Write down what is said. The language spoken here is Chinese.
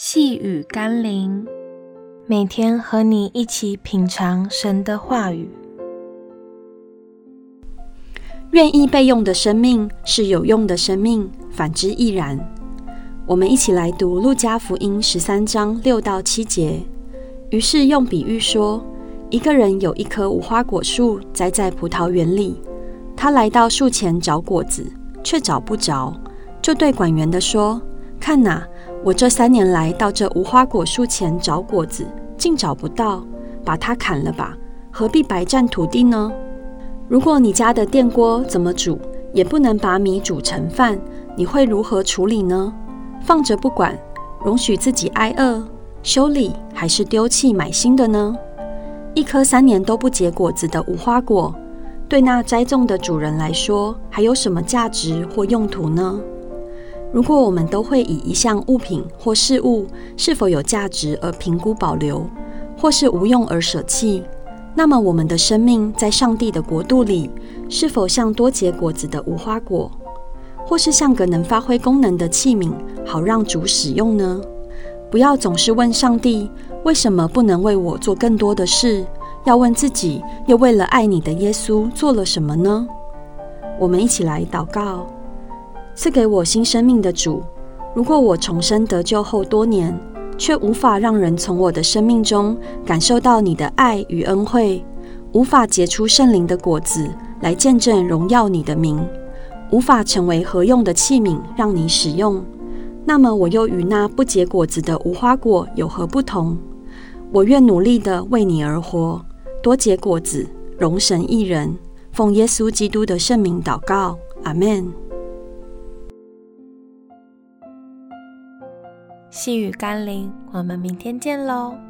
细雨甘霖，每天和你一起品尝神的话语。愿意被用的生命是有用的生命，反之亦然。我们一起来读路加福音十三章六到七节。于是用比喻说，一个人有一棵无花果树栽在葡萄园里，他来到树前找果子，却找不着，就对管园的说：“看哪。”我这三年来到这无花果树前找果子，竟找不到，把它砍了吧，何必白占土地呢？如果你家的电锅怎么煮，也不能把米煮成饭，你会如何处理呢？放着不管，容许自己挨饿，修理还是丢弃买新的呢？一颗三年都不结果子的无花果，对那栽种的主人来说，还有什么价值或用途呢？如果我们都会以一项物品或事物是否有价值而评估保留，或是无用而舍弃，那么我们的生命在上帝的国度里，是否像多结果子的无花果，或是像个能发挥功能的器皿，好让主使用呢？不要总是问上帝为什么不能为我做更多的事，要问自己又为了爱你的耶稣做了什么呢？我们一起来祷告。赐给我新生命的主，如果我重生得救后多年，却无法让人从我的生命中感受到你的爱与恩惠，无法结出圣灵的果子来见证荣耀你的名，无法成为合用的器皿让你使用，那么我又与那不结果子的无花果有何不同？我愿努力地为你而活，多结果子，荣神益人。奉耶稣基督的圣名祷告，阿门。细雨甘霖，我们明天见喽。